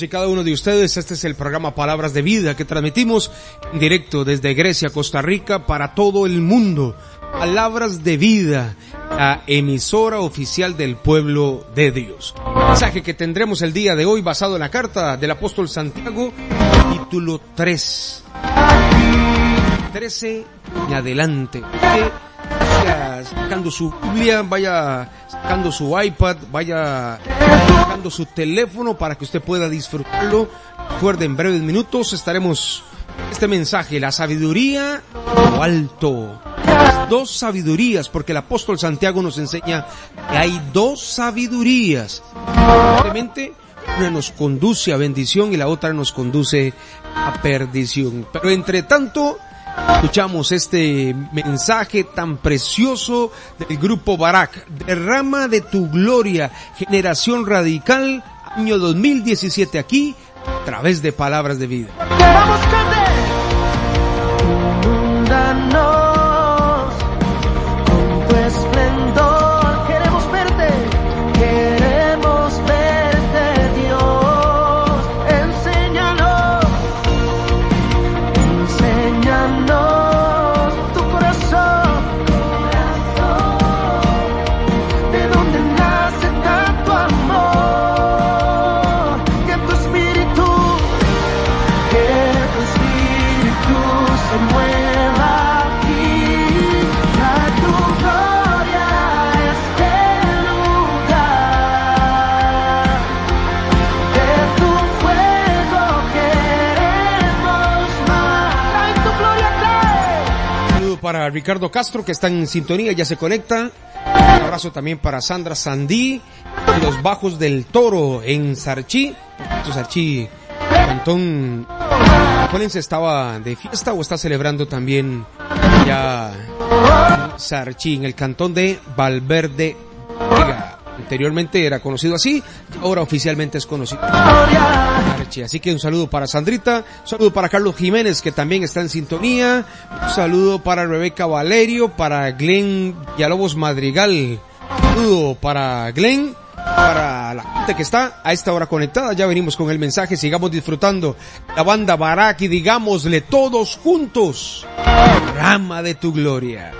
Y cada uno de ustedes. Este es el programa Palabras de Vida que transmitimos en directo desde Grecia, Costa Rica, para todo el mundo. Palabras de Vida, la emisora oficial del pueblo de Dios. Mensaje que tendremos el día de hoy basado en la carta del apóstol Santiago, título 3. 13 y adelante. Vaya sacando su Biblia, vaya sacando su iPad, vaya sacando su teléfono para que usted pueda disfrutarlo. Recuerde, en breves minutos estaremos este mensaje, la sabiduría lo alto. Las dos sabidurías, porque el apóstol Santiago nos enseña que hay dos sabidurías. Simplemente una nos conduce a bendición y la otra nos conduce a perdición. Pero entre tanto, Escuchamos este mensaje tan precioso del grupo Barak. Derrama de tu gloria, generación radical, año 2017 aquí, a través de palabras de vida. Ricardo Castro que está en sintonía, ya se conecta. Un abrazo también para Sandra Sandí, los Bajos del Toro en Sarchí. Esto Sarchí, Cantón Juanes estaba de fiesta o está celebrando también ya en Sarchí, en el cantón de Valverde Vega. Anteriormente era conocido así, ahora oficialmente es conocido. Así que un saludo para Sandrita, un saludo para Carlos Jiménez que también está en sintonía, un saludo para Rebeca Valerio, para Glenn Villalobos Madrigal, un saludo para Glenn, para la gente que está a esta hora conectada, ya venimos con el mensaje, sigamos disfrutando la banda Barak y digámosle todos juntos, rama de tu gloria.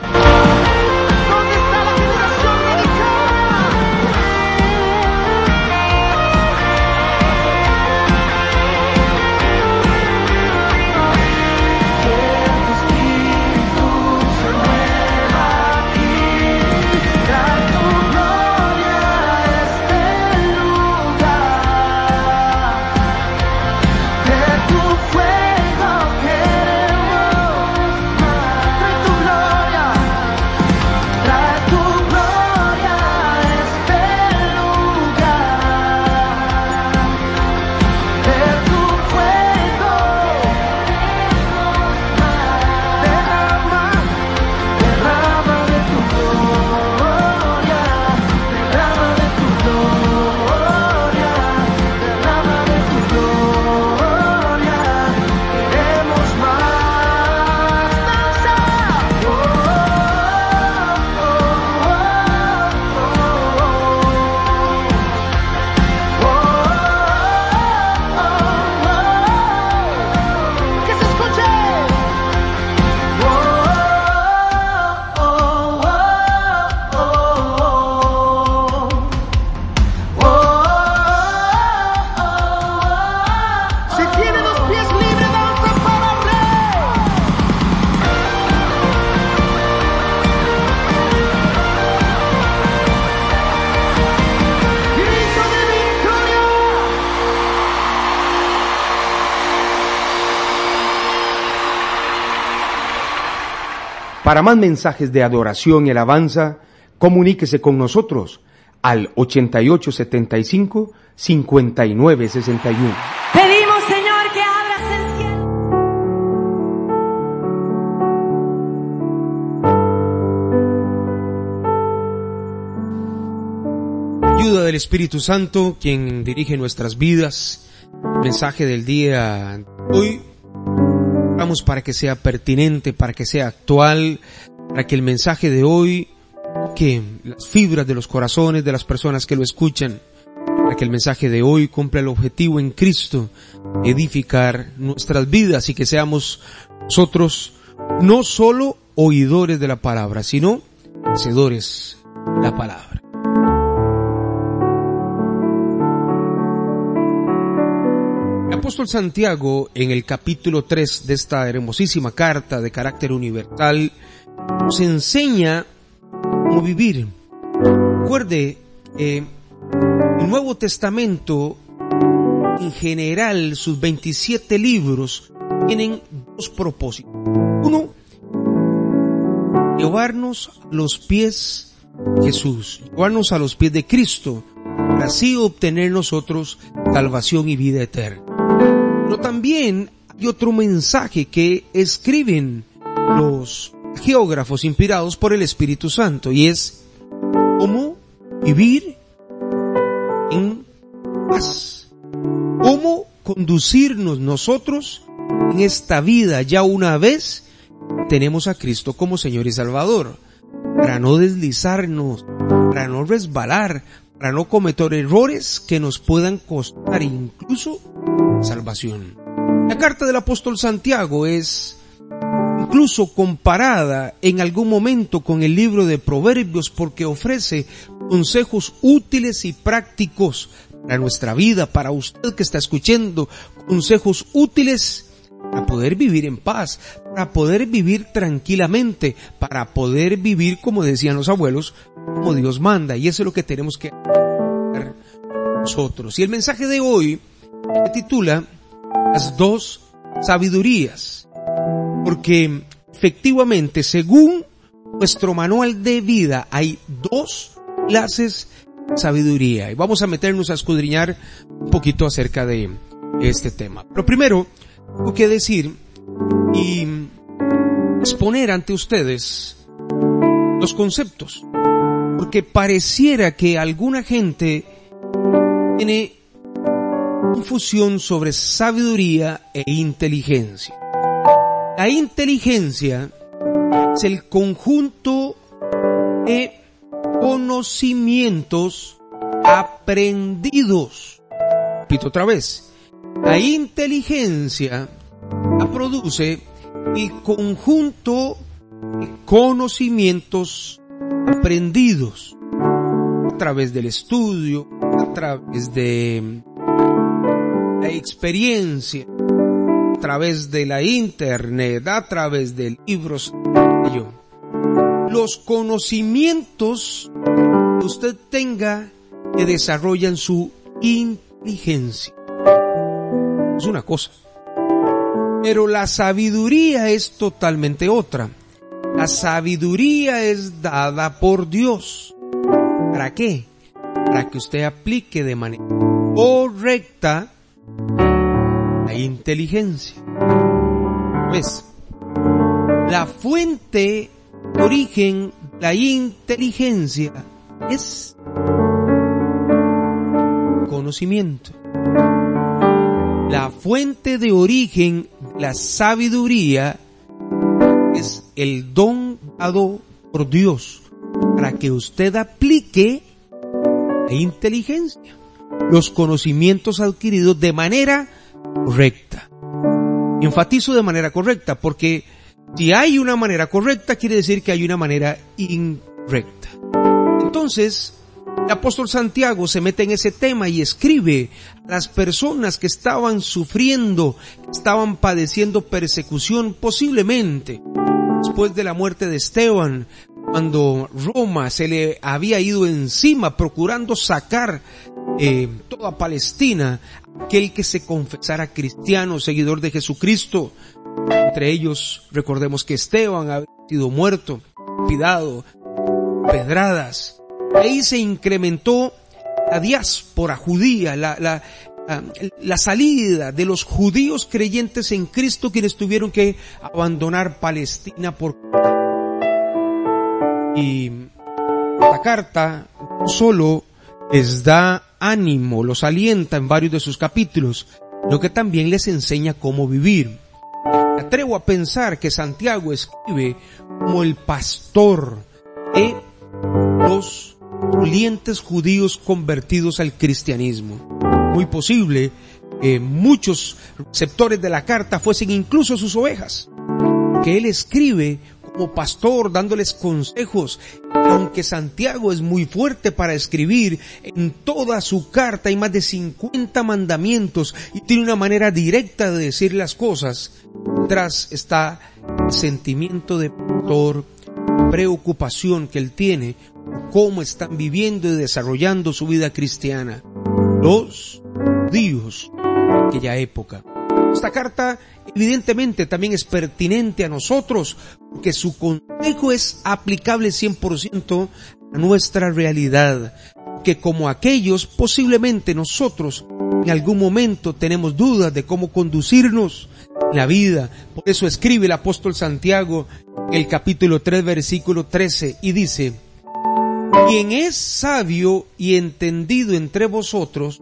Para más mensajes de adoración y alabanza, comuníquese con nosotros al 8875 5961. Pedimos, Señor, que abras el cielo. Ayuda del Espíritu Santo, quien dirige nuestras vidas. Mensaje del día de hoy. Para que sea pertinente, para que sea actual, para que el mensaje de hoy, que las fibras de los corazones de las personas que lo escuchan, para que el mensaje de hoy cumpla el objetivo en Cristo, edificar nuestras vidas y que seamos nosotros no solo oidores de la palabra, sino hacedores de la palabra. Apóstol Santiago en el capítulo 3 de esta hermosísima carta de carácter universal nos enseña cómo vivir. Recuerde, eh, el Nuevo Testamento en general, sus 27 libros, tienen dos propósitos. Uno, llevarnos a los pies de Jesús, llevarnos a los pies de Cristo, para así obtener nosotros salvación y vida eterna. Pero también hay otro mensaje que escriben los geógrafos inspirados por el Espíritu Santo y es cómo vivir en paz. Cómo conducirnos nosotros en esta vida ya una vez tenemos a Cristo como Señor y Salvador. Para no deslizarnos, para no resbalar, para no cometer errores que nos puedan costar incluso salvación. La carta del apóstol Santiago es incluso comparada en algún momento con el libro de Proverbios porque ofrece consejos útiles y prácticos para nuestra vida, para usted que está escuchando, consejos útiles para poder vivir en paz, para poder vivir tranquilamente, para poder vivir, como decían los abuelos, como Dios manda. Y eso es lo que tenemos que hacer nosotros. Y el mensaje de hoy se titula Las dos sabidurías. Porque efectivamente, según nuestro manual de vida, hay dos clases de sabiduría. Y vamos a meternos a escudriñar un poquito acerca de este tema. Pero primero, tengo que decir y exponer ante ustedes los conceptos. Porque pareciera que alguna gente tiene confusión sobre sabiduría e inteligencia. La inteligencia es el conjunto de conocimientos aprendidos. Repito otra vez. La inteligencia produce el conjunto de conocimientos aprendidos a través del estudio, a través de la experiencia, a través de la internet, a través de libros. Los conocimientos que usted tenga que desarrollan su inteligencia. Es una cosa. Pero la sabiduría es totalmente otra. La sabiduría es dada por Dios. ¿Para qué? Para que usted aplique de manera correcta la inteligencia. ¿Ves? La fuente, origen, la inteligencia es conocimiento. La fuente de origen la sabiduría es el don dado por Dios para que usted aplique la inteligencia, los conocimientos adquiridos de manera correcta. Enfatizo de manera correcta porque si hay una manera correcta quiere decir que hay una manera incorrecta. Entonces, el apóstol Santiago se mete en ese tema y escribe a las personas que estaban sufriendo, estaban padeciendo persecución posiblemente después de la muerte de Esteban, cuando Roma se le había ido encima procurando sacar eh, toda Palestina, aquel que se confesara cristiano, seguidor de Jesucristo. Entre ellos, recordemos que Esteban había sido muerto, pidado, pedradas, ahí se incrementó la diáspora judía, la, la, la, salida de los judíos creyentes en Cristo quienes tuvieron que abandonar Palestina por... Y esta carta solo les da ánimo, los alienta en varios de sus capítulos, sino que también les enseña cómo vivir. Atrevo a pensar que Santiago escribe como el pastor de los pulientes judíos convertidos al cristianismo. Muy posible que muchos receptores de la carta fuesen incluso sus ovejas, que él escribe como pastor dándoles consejos. Aunque Santiago es muy fuerte para escribir, en toda su carta hay más de 50 mandamientos y tiene una manera directa de decir las cosas. Tras está el sentimiento de pastor, preocupación que él tiene, cómo están viviendo y desarrollando su vida cristiana. Los judíos de aquella época. Esta carta evidentemente también es pertinente a nosotros porque su consejo es aplicable 100% a nuestra realidad. Que como aquellos, posiblemente nosotros en algún momento tenemos dudas de cómo conducirnos en la vida. Por eso escribe el apóstol Santiago el capítulo 3 versículo 13 y dice, quien es sabio y entendido entre vosotros,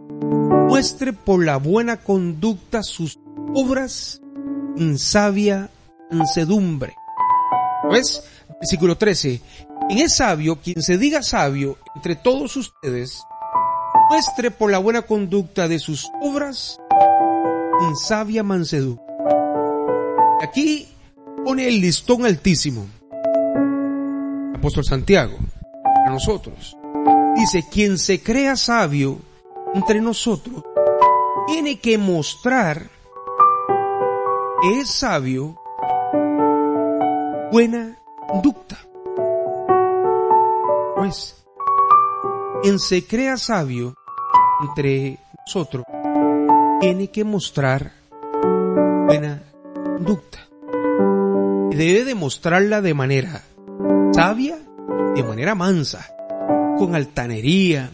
muestre por la buena conducta sus obras en sabia mansedumbre. ¿Ves? Versículo 13. Quien es sabio, quien se diga sabio entre todos ustedes, muestre por la buena conducta de sus obras en sabia mansedumbre. Aquí pone el listón altísimo. Apóstol Santiago, a nosotros. Dice, quien se crea sabio entre nosotros, tiene que mostrar es sabio buena conducta. Pues, quien se crea sabio entre nosotros tiene que mostrar buena conducta. Debe demostrarla de manera sabia, de manera mansa, con altanería,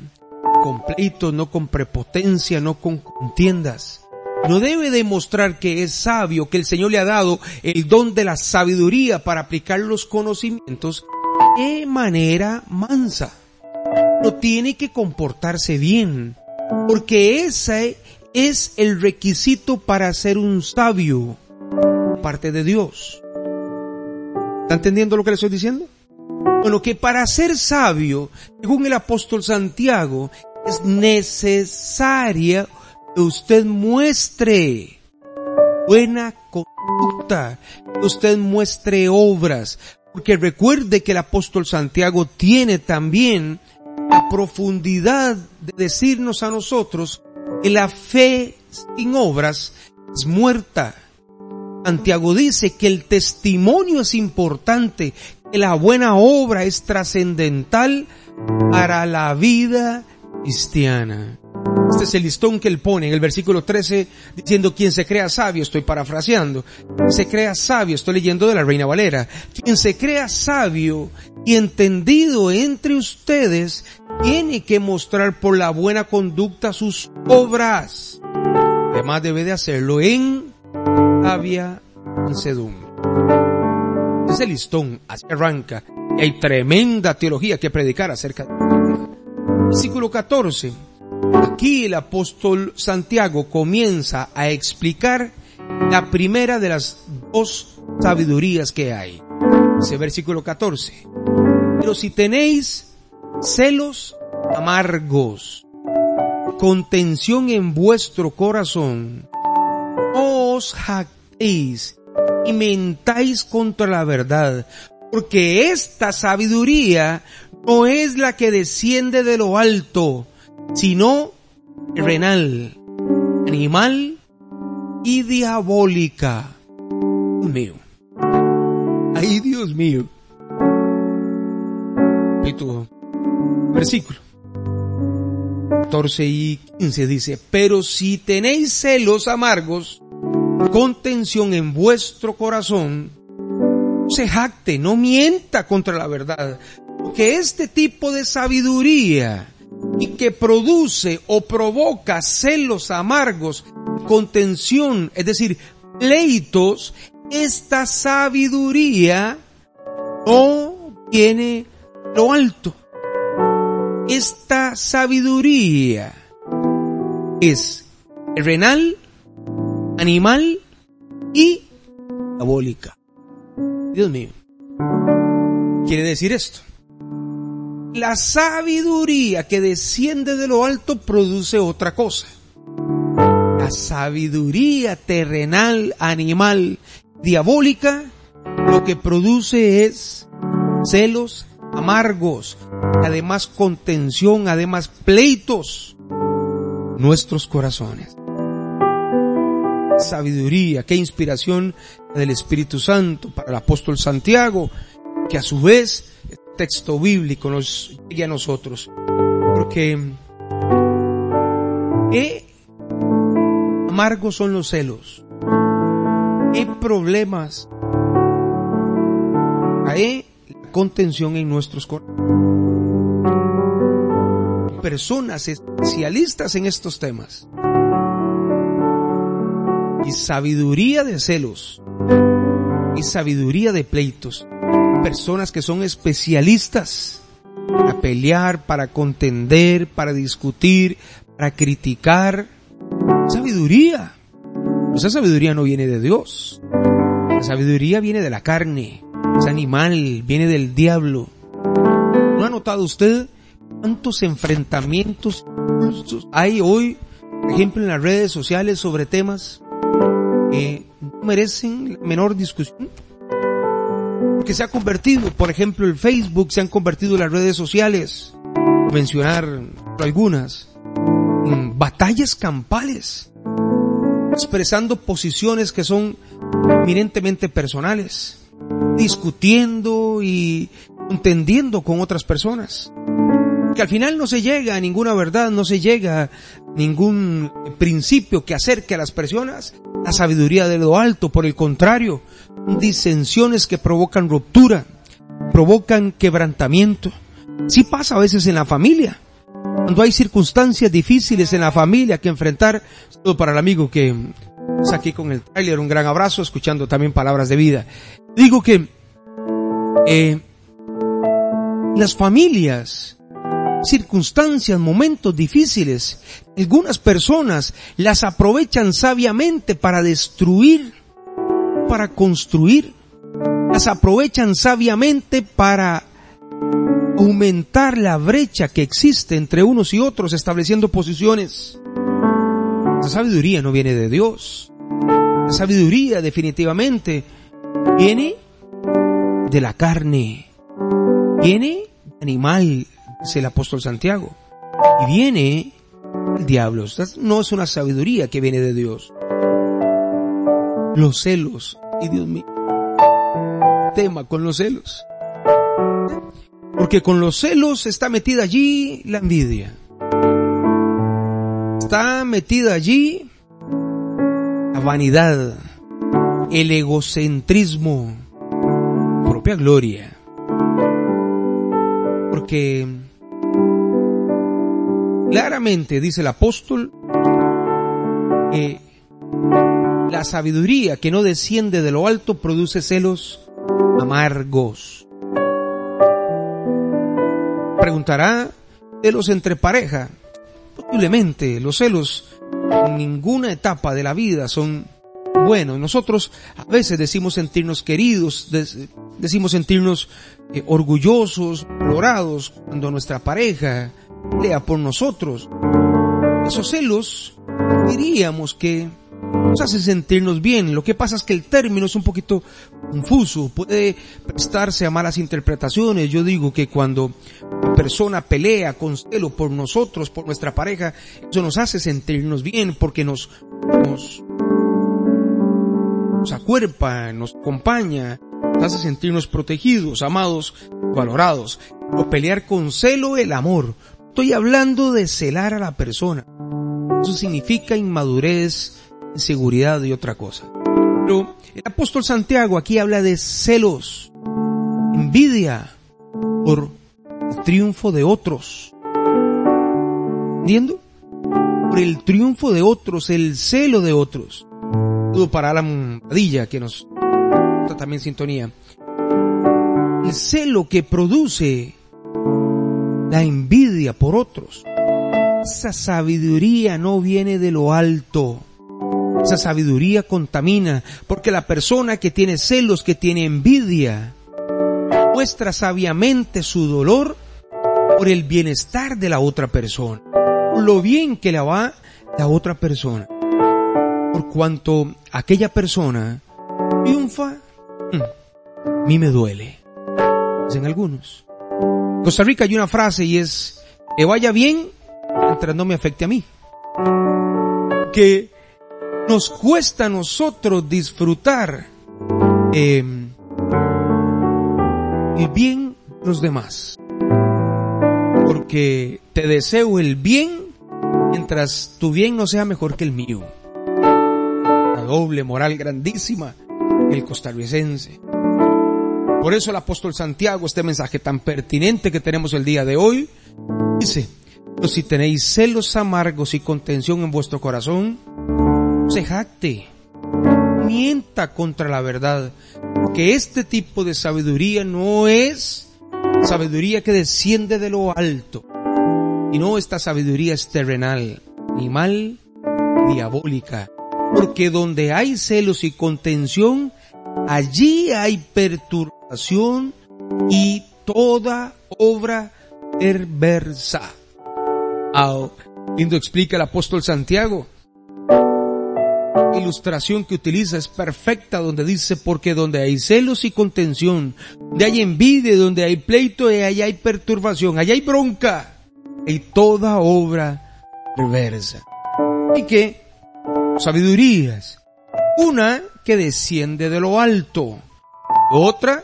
con pleitos, no con prepotencia, no con contiendas no debe demostrar que es sabio, que el Señor le ha dado el don de la sabiduría para aplicar los conocimientos de manera mansa. No tiene que comportarse bien, porque ese es el requisito para ser un sabio, parte de Dios. ¿Está entendiendo lo que le estoy diciendo? Bueno, que para ser sabio, según el apóstol Santiago, es necesaria usted muestre buena conducta, usted muestre obras, porque recuerde que el apóstol Santiago tiene también la profundidad de decirnos a nosotros que la fe sin obras es muerta. Santiago dice que el testimonio es importante, que la buena obra es trascendental para la vida cristiana. Este es el listón que él pone en el versículo 13 diciendo quien se crea sabio, estoy parafraseando, quien se crea sabio, estoy leyendo de la Reina Valera, quien se crea sabio y entendido entre ustedes tiene que mostrar por la buena conducta sus obras. Además debe de hacerlo en sabia mansedumbre. Es el listón, así arranca. Hay tremenda teología que predicar acerca de Versículo 14 Aquí el apóstol Santiago comienza a explicar la primera de las dos sabidurías que hay. Ese versículo 14. Pero si tenéis celos amargos, contención en vuestro corazón, os jactéis y mentáis contra la verdad, porque esta sabiduría no es la que desciende de lo alto, sino renal, animal y diabólica. Dios mío. Ay, Dios mío. versículo 14 y 15 dice, pero si tenéis celos amargos, contención en vuestro corazón, se jacte, no mienta contra la verdad, porque este tipo de sabiduría y que produce o provoca celos amargos, contención, es decir, pleitos, esta sabiduría no tiene lo alto. Esta sabiduría es renal, animal y diabólica. Dios mío. Quiere decir esto La sabiduría que desciende de lo alto produce otra cosa. La sabiduría terrenal, animal, diabólica, lo que produce es celos amargos, además contención, además pleitos, nuestros corazones. Sabiduría, qué inspiración del Espíritu Santo para el apóstol Santiago, que a su vez texto bíblico nos llegue a nosotros. Porque qué amargos son los celos, qué problemas hay contención en nuestros corazones. Personas especialistas en estos temas. Y sabiduría de celos. Y sabiduría de pleitos. Personas que son especialistas para pelear, para contender, para discutir, para criticar. Sabiduría. Esa sabiduría no viene de Dios. La sabiduría viene de la carne es animal, viene del diablo. ¿No ha notado usted cuántos enfrentamientos hay hoy, por ejemplo, en las redes sociales sobre temas que no merecen menor discusión? Que se ha convertido, por ejemplo, el Facebook, se han convertido las redes sociales, mencionar algunas, en batallas campales, expresando posiciones que son eminentemente personales discutiendo y entendiendo con otras personas. Que al final no se llega a ninguna verdad, no se llega a ningún principio que acerque a las personas la sabiduría de lo alto. Por el contrario, disensiones que provocan ruptura, provocan quebrantamiento. Sí pasa a veces en la familia. Cuando hay circunstancias difíciles en la familia que enfrentar, todo para el amigo que está aquí con el trailer, un gran abrazo, escuchando también palabras de vida. Digo que eh, las familias, circunstancias, momentos difíciles, algunas personas las aprovechan sabiamente para destruir, para construir, las aprovechan sabiamente para aumentar la brecha que existe entre unos y otros, estableciendo posiciones. La sabiduría no viene de Dios. La sabiduría definitivamente viene de la carne, viene animal, dice el apóstol Santiago, y viene el diablo. No es una sabiduría que viene de Dios. Los celos, y Dios mío, tema con los celos. Porque con los celos está metida allí la envidia. Está metida allí la vanidad, el egocentrismo, propia gloria. Porque claramente dice el apóstol que la sabiduría que no desciende de lo alto produce celos amargos. Preguntará, celos entre pareja. Posiblemente los celos en ninguna etapa de la vida son buenos. Nosotros a veces decimos sentirnos queridos, decimos sentirnos eh, orgullosos, valorados cuando nuestra pareja lea por nosotros. Esos celos diríamos que nos hace sentirnos bien. Lo que pasa es que el término es un poquito confuso, puede prestarse a malas interpretaciones. Yo digo que cuando una persona pelea con celo por nosotros, por nuestra pareja, eso nos hace sentirnos bien porque nos, nos, nos acuerpa, nos acompaña, nos hace sentirnos protegidos, amados, valorados. O pelear con celo el amor. Estoy hablando de celar a la persona. Eso significa inmadurez, inseguridad y otra cosa. Pero el apóstol Santiago aquí habla de celos, envidia por el triunfo de otros. ¿Entiendo? Por el triunfo de otros, el celo de otros. Todo para Alan Padilla, que nos está también sintonía. El celo que produce la envidia por otros. Esa sabiduría no viene de lo alto. Esa sabiduría contamina, porque la persona que tiene celos, que tiene envidia, muestra sabiamente su dolor por el bienestar de la otra persona, por lo bien que le va la otra persona. Por cuanto aquella persona triunfa, mm, a mí me duele. Dicen algunos. En Costa Rica hay una frase y es, que vaya bien mientras no me afecte a mí. Que nos cuesta a nosotros disfrutar eh, el bien de los demás. Porque te deseo el bien mientras tu bien no sea mejor que el mío. La doble moral grandísima el costarricense. Por eso el apóstol Santiago, este mensaje tan pertinente que tenemos el día de hoy, dice, si tenéis celos amargos y contención en vuestro corazón, se jacte, mienta contra la verdad, porque este tipo de sabiduría no es sabiduría que desciende de lo alto, sino esta sabiduría es terrenal, ni mal, diabólica, porque donde hay celos y contención, allí hay perturbación y toda obra perversa. Lindo explica el apóstol Santiago. Ilustración que utiliza es perfecta donde dice porque donde hay celos y contención, donde hay envidia, donde hay pleito, allá hay perturbación, allá hay bronca, y toda obra perversa. Y que sabidurías, una que desciende de lo alto, otra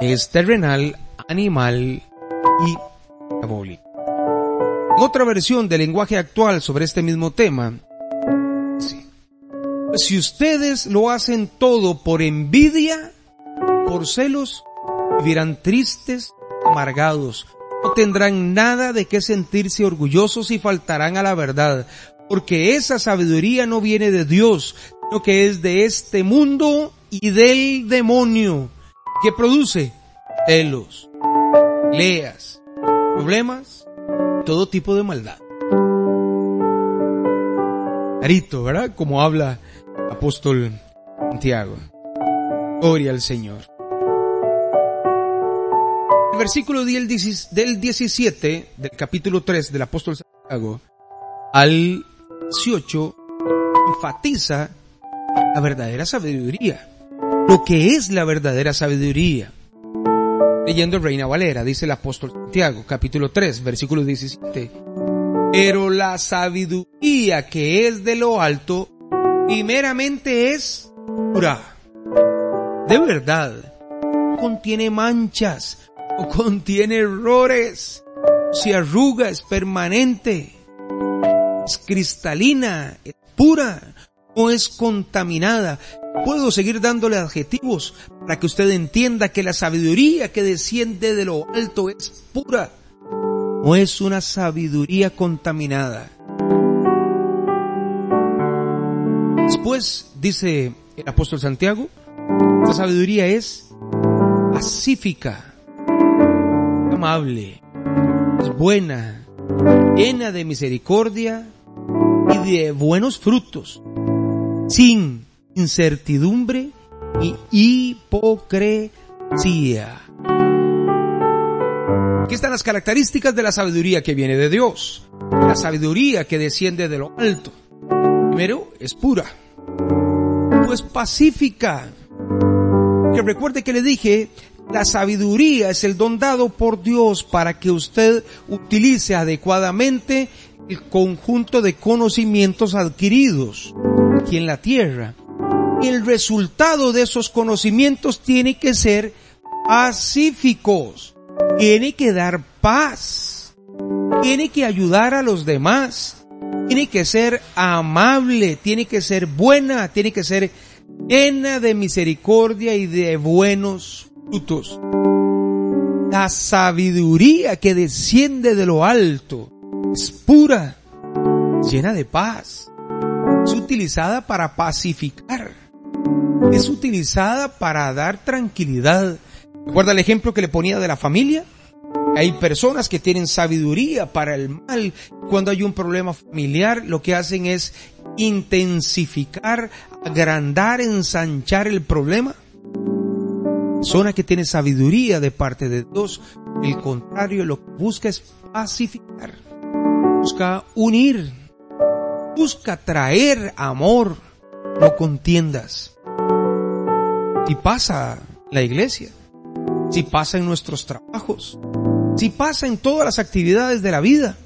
es terrenal, animal y diabólica. Otra versión del lenguaje actual sobre este mismo tema, si ustedes lo hacen todo por envidia, por celos, vivirán tristes, amargados, no tendrán nada de qué sentirse orgullosos y faltarán a la verdad, porque esa sabiduría no viene de Dios, sino que es de este mundo y del demonio, que produce celos, leas, problemas, todo tipo de maldad. Clarito, ¿verdad? Como habla apóstol Santiago. Gloria al Señor. El versículo del 17 del capítulo 3 del apóstol Santiago al 18 enfatiza la verdadera sabiduría. Lo que es la verdadera sabiduría. Leyendo Reina Valera, dice el apóstol Santiago, capítulo 3, versículo 17. Pero la sabiduría que es de lo alto, primeramente es pura. De verdad, contiene manchas, no contiene errores, se arruga, es permanente, es cristalina, es pura, no es contaminada. Puedo seguir dándole adjetivos para que usted entienda que la sabiduría que desciende de lo alto es pura. No es una sabiduría contaminada. Después dice el apóstol Santiago, la sabiduría es pacífica, amable, es buena, llena de misericordia y de buenos frutos, sin incertidumbre y hipocresía. Aquí están las características de la sabiduría que viene de Dios, la sabiduría que desciende de lo alto. Primero, es pura, pues pacífica. Que recuerde que le dije, la sabiduría es el don dado por Dios para que usted utilice adecuadamente el conjunto de conocimientos adquiridos aquí en la tierra. El resultado de esos conocimientos tiene que ser pacíficos, tiene que dar paz, tiene que ayudar a los demás, tiene que ser amable, tiene que ser buena, tiene que ser llena de misericordia y de buenos frutos. La sabiduría que desciende de lo alto es pura, llena de paz. Es utilizada para pacificar. Es utilizada para dar tranquilidad. ¿Recuerda el ejemplo que le ponía de la familia? Hay personas que tienen sabiduría para el mal. Cuando hay un problema familiar, lo que hacen es intensificar, agrandar, ensanchar el problema. Persona que tiene sabiduría de parte de Dios el contrario, lo que busca es pacificar, busca unir, busca traer amor, no contiendas. Si pasa la iglesia, si pasa en nuestros trabajos, si pasa en todas las actividades de la vida,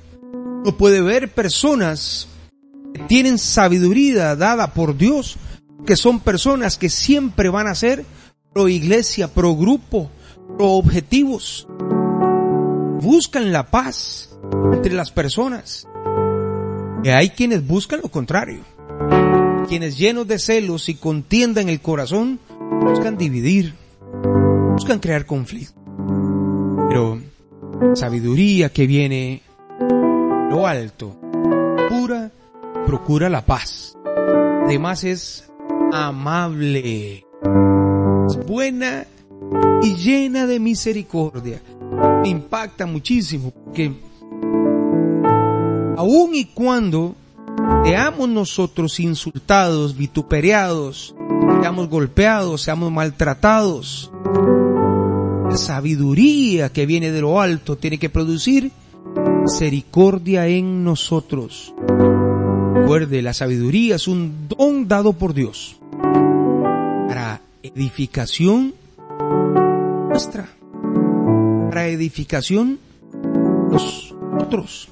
no puede ver personas que tienen sabiduría dada por Dios, que son personas que siempre van a ser pro iglesia, pro grupo, pro objetivos. Buscan la paz entre las personas. Y hay quienes buscan lo contrario. Quienes llenos de celos y contienda en el corazón buscan dividir, buscan crear conflicto. Pero sabiduría que viene lo alto, pura, procura la paz. Además es amable, es buena y llena de misericordia. Me impacta muchísimo porque aun y cuando seamos nosotros insultados, vituperiados, seamos golpeados, seamos maltratados, sabiduría que viene de lo alto tiene que producir misericordia en nosotros. Recuerde, la sabiduría es un don dado por Dios para edificación nuestra, para edificación los otros.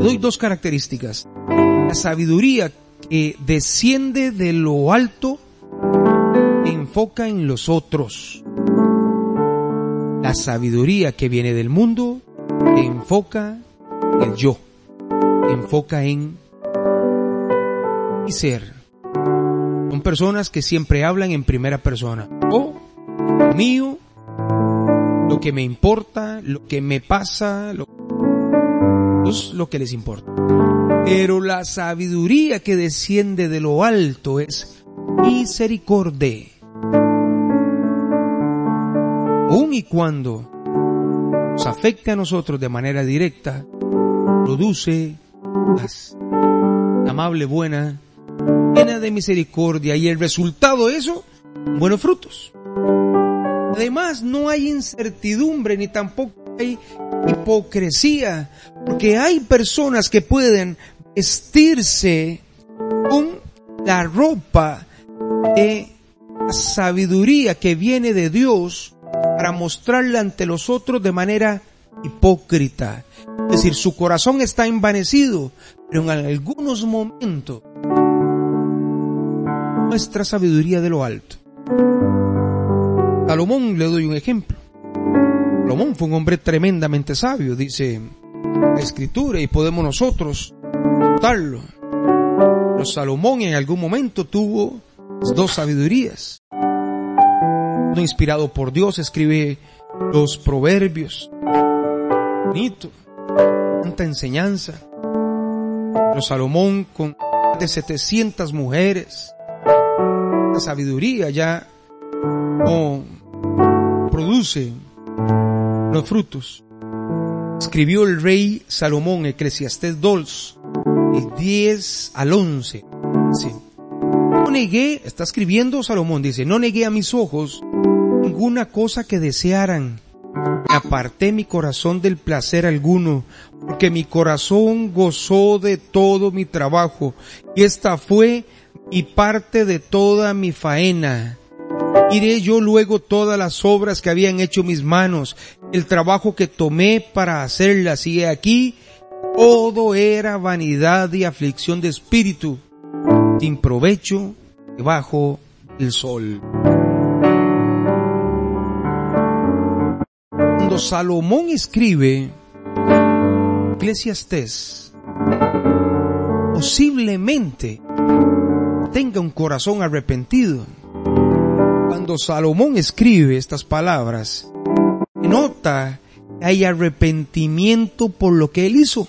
Doy dos características. La sabiduría que desciende de lo alto enfoca en los otros. La sabiduría que viene del mundo enfoca en el yo, enfoca en mi ser. Son personas que siempre hablan en primera persona. O mío, lo que me importa, lo que me pasa, lo, lo que les importa. Pero la sabiduría que desciende de lo alto es misericordia. Aun y cuando nos afecta a nosotros de manera directa, produce paz, amable, buena, llena de misericordia y el resultado de eso, buenos frutos. Además, no hay incertidumbre ni tampoco hay hipocresía, porque hay personas que pueden vestirse con la ropa de sabiduría que viene de Dios para mostrarla ante los otros de manera hipócrita. Es decir, su corazón está envanecido, pero en algunos momentos nuestra sabiduría de lo alto. Salomón le doy un ejemplo. Salomón fue un hombre tremendamente sabio, dice la escritura, y podemos nosotros notarlo. Pero Salomón en algún momento tuvo dos sabidurías. Inspirado por Dios escribe los proverbios. Bonito. Tanta enseñanza. Pero Salomón con de 700 mujeres. La sabiduría ya no produce los frutos. Escribió el rey Salomón, Eclesiastés 2, el 10 al 11. Dice, no negué, está escribiendo Salomón, dice, no negué a mis ojos ninguna cosa que desearan. Aparté mi corazón del placer alguno, porque mi corazón gozó de todo mi trabajo, y esta fue mi parte de toda mi faena. Iré yo luego todas las obras que habían hecho mis manos, el trabajo que tomé para hacerlas, y aquí, todo era vanidad y aflicción de espíritu, sin provecho debajo del sol. Cuando Salomón escribe Eclesiastés, posiblemente tenga un corazón arrepentido. Cuando Salomón escribe estas palabras, nota que hay arrepentimiento por lo que él hizo,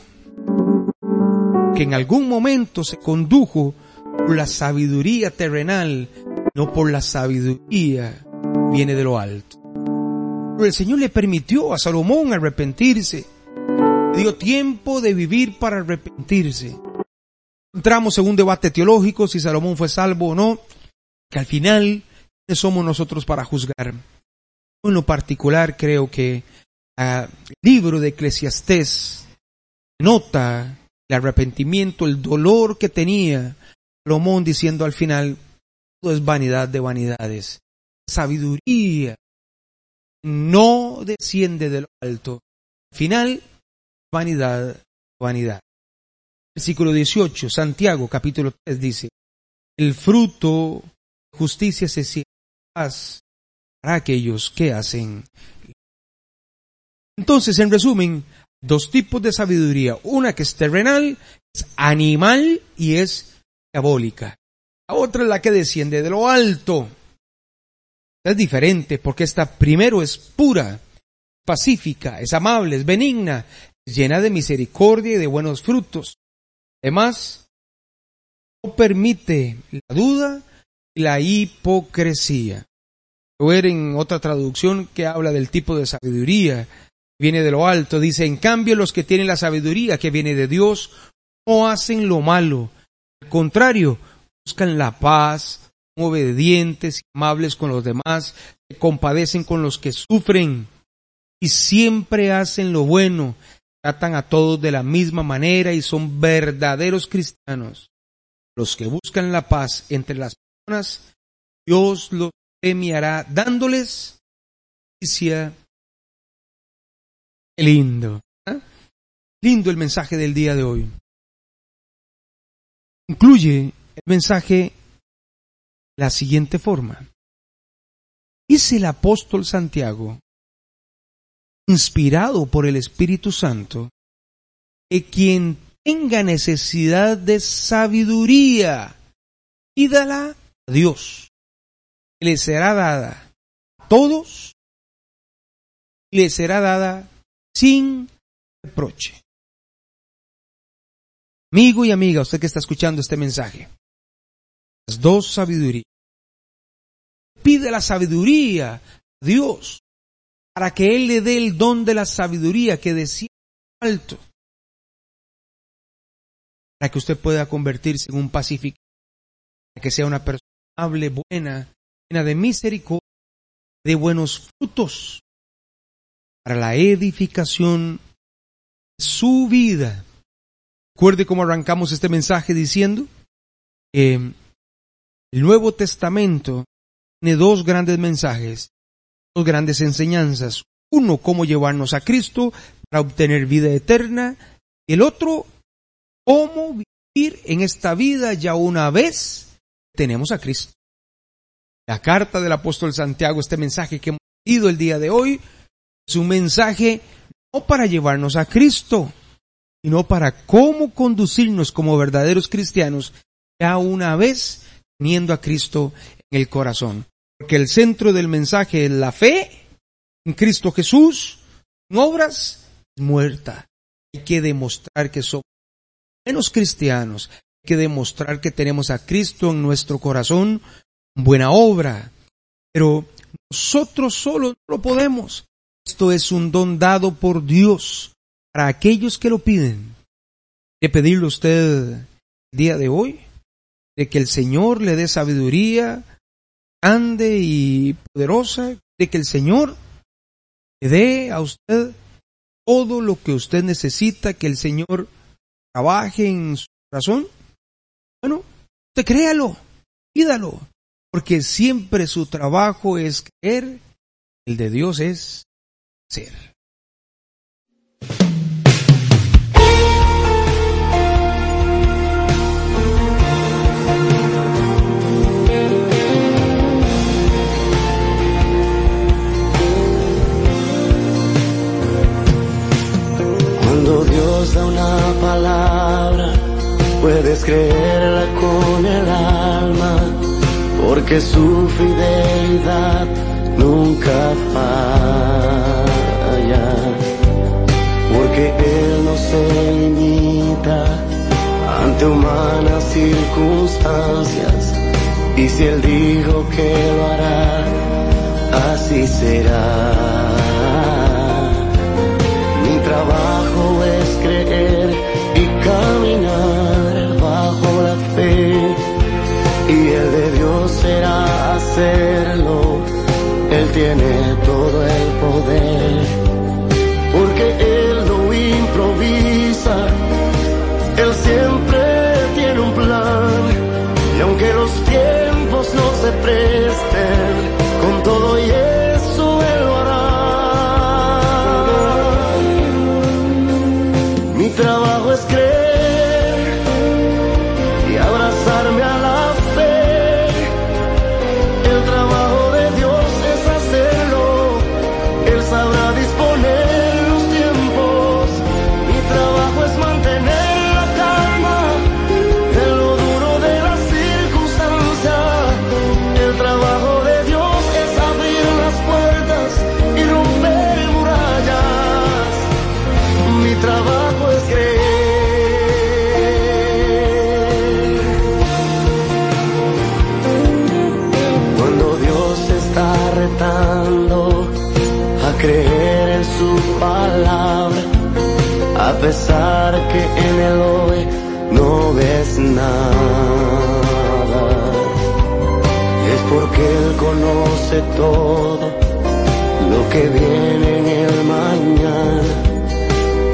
que en algún momento se condujo por la sabiduría terrenal, no por la sabiduría viene de lo alto. Pero el Señor le permitió a Salomón arrepentirse, le dio tiempo de vivir para arrepentirse. Entramos en un debate teológico si Salomón fue salvo o no, que al final somos nosotros para juzgar. En lo particular creo que el libro de Eclesiastés nota el arrepentimiento, el dolor que tenía Salomón diciendo al final, todo es vanidad de vanidades. Sabiduría no desciende de lo alto. Al final, vanidad, vanidad. Versículo 18, Santiago capítulo 3 dice, el fruto de justicia se siembra paz para aquellos que hacen. Entonces, en resumen, dos tipos de sabiduría. Una que es terrenal, es animal y es La otra es la que desciende de lo alto. Es diferente porque esta primero es pura, pacífica, es amable, es benigna, es llena de misericordia y de buenos frutos. Además, no permite la duda y la hipocresía. Ver en otra traducción que habla del tipo de sabiduría, viene de lo alto, dice, en cambio los que tienen la sabiduría que viene de Dios, no hacen lo malo. Al contrario, buscan la paz, son obedientes, amables con los demás, se compadecen con los que sufren y siempre hacen lo bueno, tratan a todos de la misma manera y son verdaderos cristianos. Los que buscan la paz entre las personas, Dios los premiará dándoles justicia. Qué lindo. Lindo el mensaje del día de hoy. Incluye el mensaje la siguiente forma. Dice el apóstol Santiago, inspirado por el Espíritu Santo, que quien tenga necesidad de sabiduría, pídala a Dios. Le será dada a todos, le será dada sin reproche. Amigo y amiga, usted que está escuchando este mensaje, las dos sabidurías. Pide la sabiduría a Dios para que Él le dé el don de la sabiduría que decía alto. Para que usted pueda convertirse en un pacífico, para que sea una persona amable, buena, llena de misericordia, de buenos frutos, para la edificación de su vida. Recuerde cómo arrancamos este mensaje diciendo que el Nuevo Testamento tiene dos grandes mensajes, dos grandes enseñanzas. Uno, cómo llevarnos a Cristo para obtener vida eterna. El otro, cómo vivir en esta vida ya una vez tenemos a Cristo. La carta del apóstol Santiago, este mensaje que hemos leído el día de hoy, es un mensaje no para llevarnos a Cristo, sino para cómo conducirnos como verdaderos cristianos ya una vez teniendo a Cristo en el corazón. Porque el centro del mensaje es la fe en Cristo Jesús, en obras, muerta. Hay que demostrar que somos menos cristianos. Hay que demostrar que tenemos a Cristo en nuestro corazón, buena obra. Pero nosotros solos no lo podemos. Esto es un don dado por Dios para aquellos que lo piden. ¿Quiere pedirlo usted el día de hoy? de que el Señor le dé sabiduría grande y poderosa, de que el Señor le dé a usted todo lo que usted necesita, que el Señor trabaje en su corazón. Bueno, usted créalo, pídalo, porque siempre su trabajo es creer, el de Dios es ser. Dios una palabra, puedes creerla con el alma, porque su fidelidad nunca falla, porque Él no se limita ante humanas circunstancias, y si Él dijo que lo hará, así será. creer y caminar bajo la fe. Y el de Dios será hacerlo, Él tiene todo el poder. Porque Él conoce todo lo que viene en el mañana.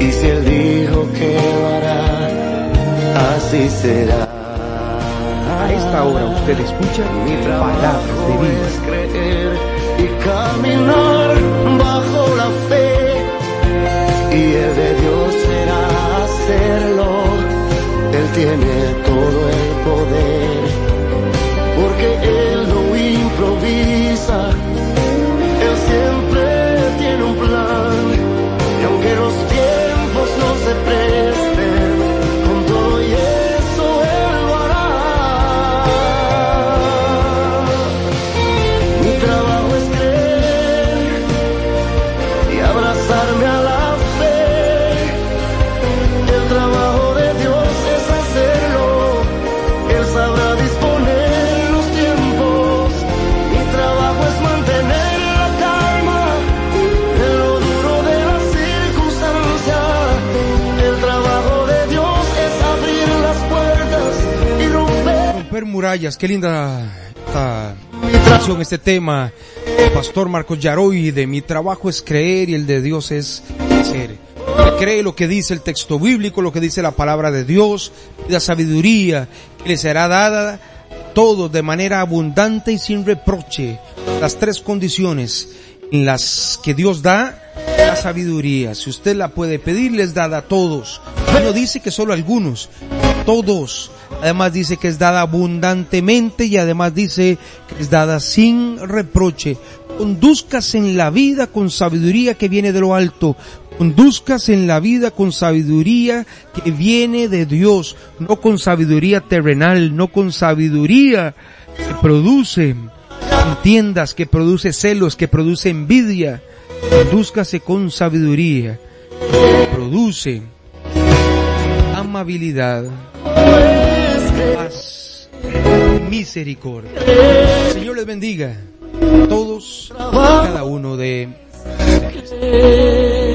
Y si Él dijo que lo hará, así será. A esta hora usted escucha Mi palabras de vida. es creer y caminar bajo la fe. Y el de Dios será hacerlo. Él tiene todo el poder. Porque Él no reason murallas, qué linda esta canción, este tema. Pastor Marcos Yaroy de mi trabajo es creer y el de Dios es hacer. Cree lo que dice el texto bíblico, lo que dice la palabra de Dios, la sabiduría que le será dada todo de manera abundante y sin reproche. Las tres condiciones en las que Dios da la sabiduría. Si usted la puede pedir, les dada a todos. No dice que solo algunos, todos. Además dice que es dada abundantemente y además dice que es dada sin reproche. Conduzcas en la vida con sabiduría que viene de lo alto. Conduzcas en la vida con sabiduría que viene de Dios, no con sabiduría terrenal, no con sabiduría que produce entiendas, que produce celos, que produce envidia. Condúzcase con sabiduría, que produce amabilidad, paz, misericordia. Señor les bendiga a todos, a cada uno de ustedes.